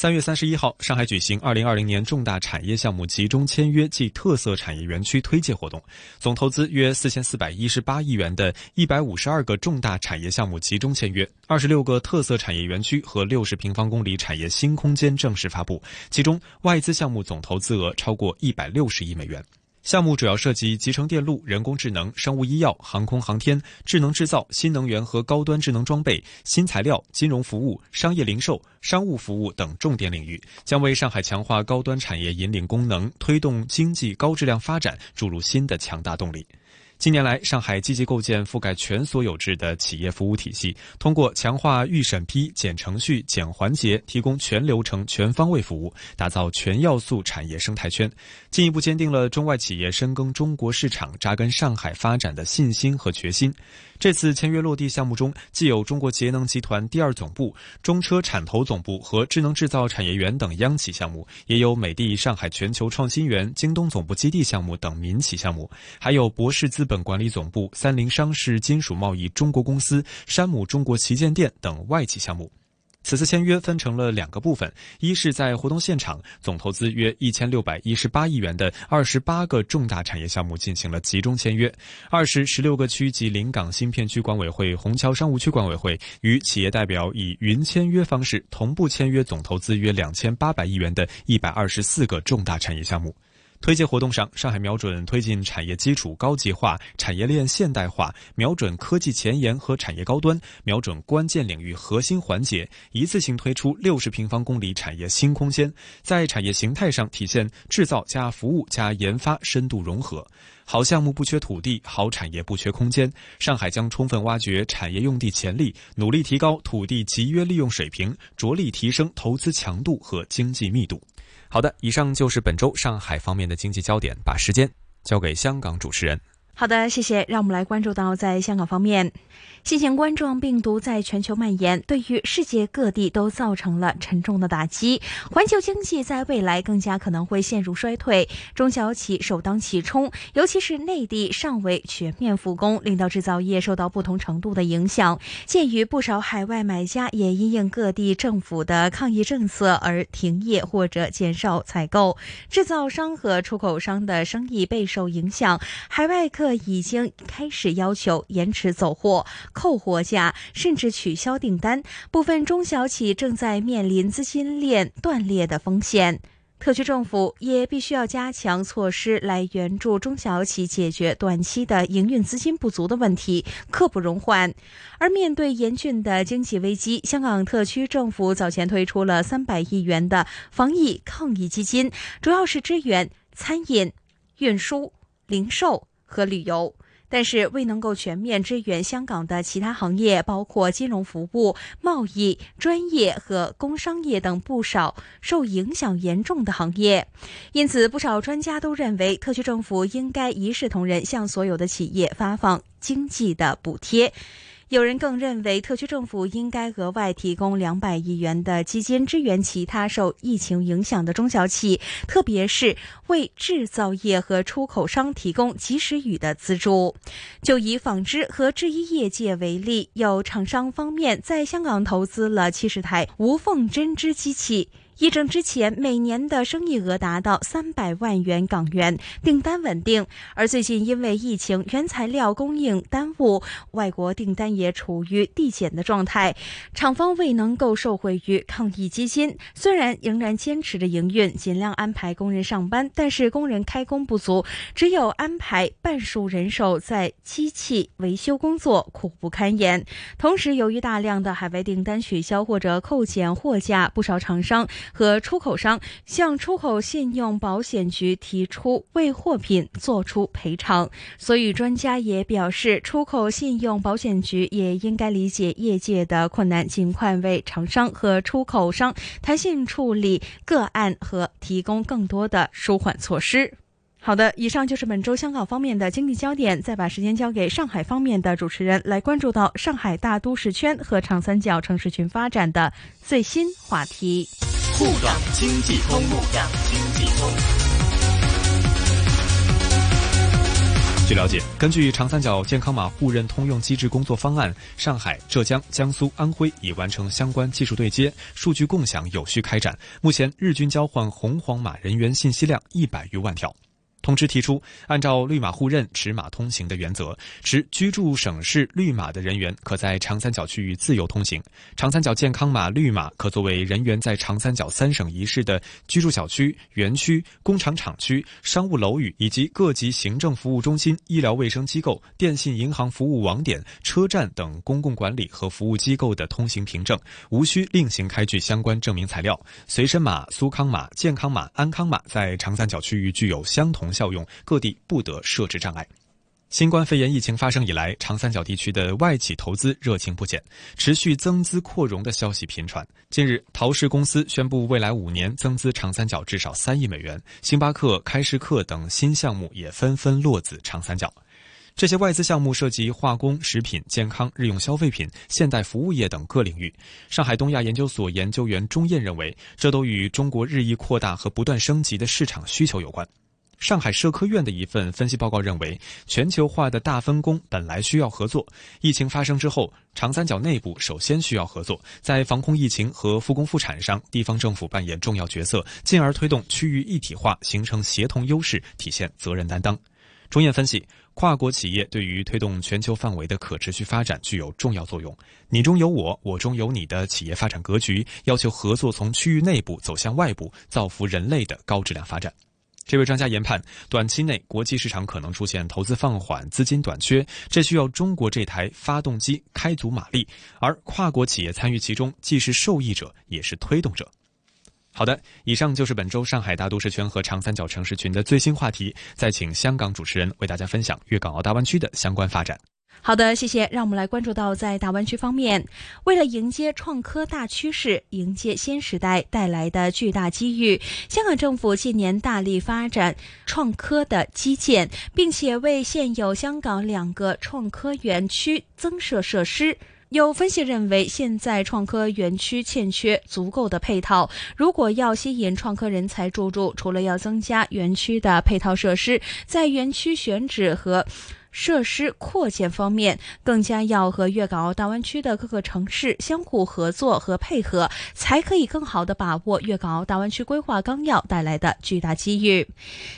三月三十一号，上海举行二零二零年重大产业项目集中签约暨特色产业园区推介活动，总投资约四千四百一十八亿元的一百五十二个重大产业项目集中签约，二十六个特色产业园区和六十平方公里产业新空间正式发布，其中外资项目总投资额超过一百六十亿美元。项目主要涉及集成电路、人工智能、生物医药、航空航天、智能制造、新能源和高端智能装备、新材料、金融服务、商业零售、商务服务等重点领域，将为上海强化高端产业引领功能、推动经济高质量发展注入新的强大动力。近年来，上海积极构建覆盖全所有制的企业服务体系，通过强化预审批、减程序、减环节，提供全流程、全方位服务，打造全要素产业生态圈，进一步坚定了中外企业深耕中国市场、扎根上海发展的信心和决心。这次签约落地项目中，既有中国节能集团第二总部、中车产投总部和智能制造产业园等央企项目，也有美的上海全球创新园、京东总部基地项目等民企项目，还有博士资本管理总部、三菱商事金属贸易中国公司、山姆中国旗舰店等外企项目。此次签约分成了两个部分，一是在活动现场，总投资约一千六百一十八亿元的二十八个重大产业项目进行了集中签约；二是十六个区及临港新片区管委会、虹桥商务区管委会与企业代表以云签约方式同步签约，总投资约两千八百亿元的一百二十四个重大产业项目。推介活动上，上海瞄准推进产业基础高级化、产业链现代化，瞄准科技前沿和产业高端，瞄准关键领域核心环节，一次性推出六十平方公里产业新空间，在产业形态上体现制造加服务加研发深度融合。好项目不缺土地，好产业不缺空间。上海将充分挖掘产业用地潜力，努力提高土地集约利用水平，着力提升投资强度和经济密度。好的，以上就是本周上海方面的经济焦点。把时间交给香港主持人。好的，谢谢。让我们来关注到在香港方面，新型冠状病毒在全球蔓延，对于世界各地都造成了沉重的打击。环球经济在未来更加可能会陷入衰退，中小企首当其冲，尤其是内地尚未全面复工，令到制造业受到不同程度的影响。鉴于不少海外买家也因应各地政府的抗疫政策而停业或者减少采购，制造商和出口商的生意备受影响。海外客已经开始要求延迟走货、扣货价，甚至取消订单。部分中小企正在面临资金链断裂的风险。特区政府也必须要加强措施来援助中小企解决短期的营运资金不足的问题，刻不容缓。而面对严峻的经济危机，香港特区政府早前推出了三百亿元的防疫抗疫基金，主要是支援餐饮、运输、零售。和旅游，但是未能够全面支援香港的其他行业，包括金融服务、贸易、专业和工商业等不少受影响严重的行业。因此，不少专家都认为，特区政府应该一视同仁，向所有的企业发放经济的补贴。有人更认为，特区政府应该额外提供两百亿元的基金支援其他受疫情影响的中小企，特别是为制造业和出口商提供及时雨的资助。就以纺织和制衣业界为例，有厂商方面在香港投资了七十台无缝针织机器。疫症之前，每年的生意额达到三百万元港元，订单稳定。而最近因为疫情，原材料供应耽误，外国订单也处于递减的状态。厂方未能够受惠于抗疫基金，虽然仍然坚持着营运，尽量安排工人上班，但是工人开工不足，只有安排半数人手在机器维修工作，苦不堪言。同时，由于大量的海外订单取消或者扣减货价，不少厂商。和出口商向出口信用保险局提出为货品作出赔偿，所以专家也表示，出口信用保险局也应该理解业界的困难，尽快为厂商和出口商弹性处理个案和提供更多的舒缓措施。好的，以上就是本周香港方面的经济焦点。再把时间交给上海方面的主持人，来关注到上海大都市圈和长三角城市群发展的最新话题。沪港经济通，沪港经济通。据了解，根据长三角健康码互认通用机制工作方案，上海、浙江、江苏、安徽已完成相关技术对接，数据共享有序开展。目前，日均交换红黄码人员信息量一百余万条。通知提出，按照绿码互认、持码通行的原则，持居住省市绿码的人员可在长三角区域自由通行。长三角健康码绿码可作为人员在长三角三省一市的居住小区、园区、工厂厂区、商务楼宇以及各级行政服务中心、医疗卫生机构、电信银行服务网点、车站等公共管理和服务机构的通行凭证，无需另行开具相关证明材料。随身码、苏康码、健康码、安康码在长三角区域具有相同。效用各地不得设置障碍。新冠肺炎疫情发生以来，长三角地区的外企投资热情不减，持续增资扩容的消息频传。近日，陶氏公司宣布未来五年增资长三角至少三亿美元，星巴克、开市客等新项目也纷纷落子长三角。这些外资项目涉及化工、食品、健康、日用消费品、现代服务业等各领域。上海东亚研究所研究员钟燕认为，这都与中国日益扩大和不断升级的市场需求有关。上海社科院的一份分析报告认为，全球化的大分工本来需要合作。疫情发生之后，长三角内部首先需要合作，在防控疫情和复工复产上，地方政府扮演重要角色，进而推动区域一体化，形成协同优势，体现责任担当。钟燕分析，跨国企业对于推动全球范围的可持续发展具有重要作用。你中有我，我中有你的企业发展格局，要求合作从区域内部走向外部，造福人类的高质量发展。这位专家研判，短期内国际市场可能出现投资放缓、资金短缺，这需要中国这台发动机开足马力，而跨国企业参与其中，既是受益者，也是推动者。好的，以上就是本周上海大都市圈和长三角城市群的最新话题，再请香港主持人为大家分享粤港澳大湾区的相关发展。好的，谢谢。让我们来关注到，在大湾区方面，为了迎接创科大趋势，迎接新时代带来的巨大机遇，香港政府近年大力发展创科的基建，并且为现有香港两个创科园区增设设施。有分析认为，现在创科园区欠缺足够的配套，如果要吸引创科人才入驻，除了要增加园区的配套设施，在园区选址和设施扩建方面，更加要和粤港澳大湾区的各个城市相互合作和配合，才可以更好的把握粤港澳大湾区规划纲要带来的巨大机遇。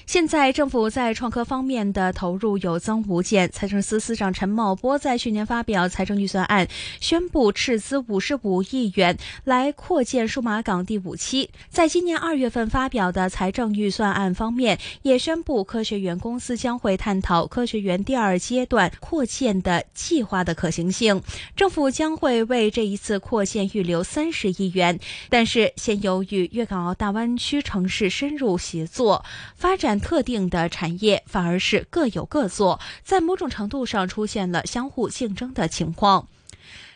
现在政府在创科方面的投入有增无减。财政司司长陈茂波在去年发表财政预算案，宣布斥资五十五亿元来扩建数码港第五期。在今年二月份发表的财政预算案方面，也宣布科学园公司将会探讨科学园第二。二阶段扩建的计划的可行性，政府将会为这一次扩建预留三十亿元。但是，现由与粤港澳大湾区城市深入协作发展特定的产业，反而是各有各做，在某种程度上出现了相互竞争的情况。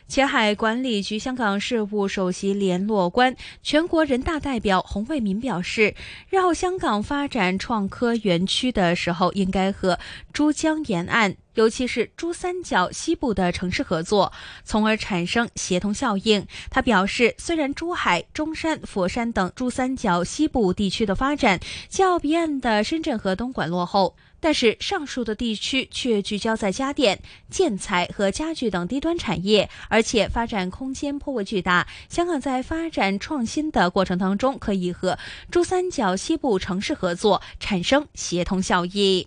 前海管理局香港事务首席联络官、全国人大代表洪为民表示，日后香港发展创科园区的时候，应该和珠江沿岸，尤其是珠三角西部的城市合作，从而产生协同效应。他表示，虽然珠海、中山、佛山等珠三角西部地区的发展较彼岸的深圳和东莞落后。但是上述的地区却聚焦在家电、建材和家具等低端产业，而且发展空间颇为巨大。香港在发展创新的过程当中，可以和珠三角西部城市合作，产生协同效益。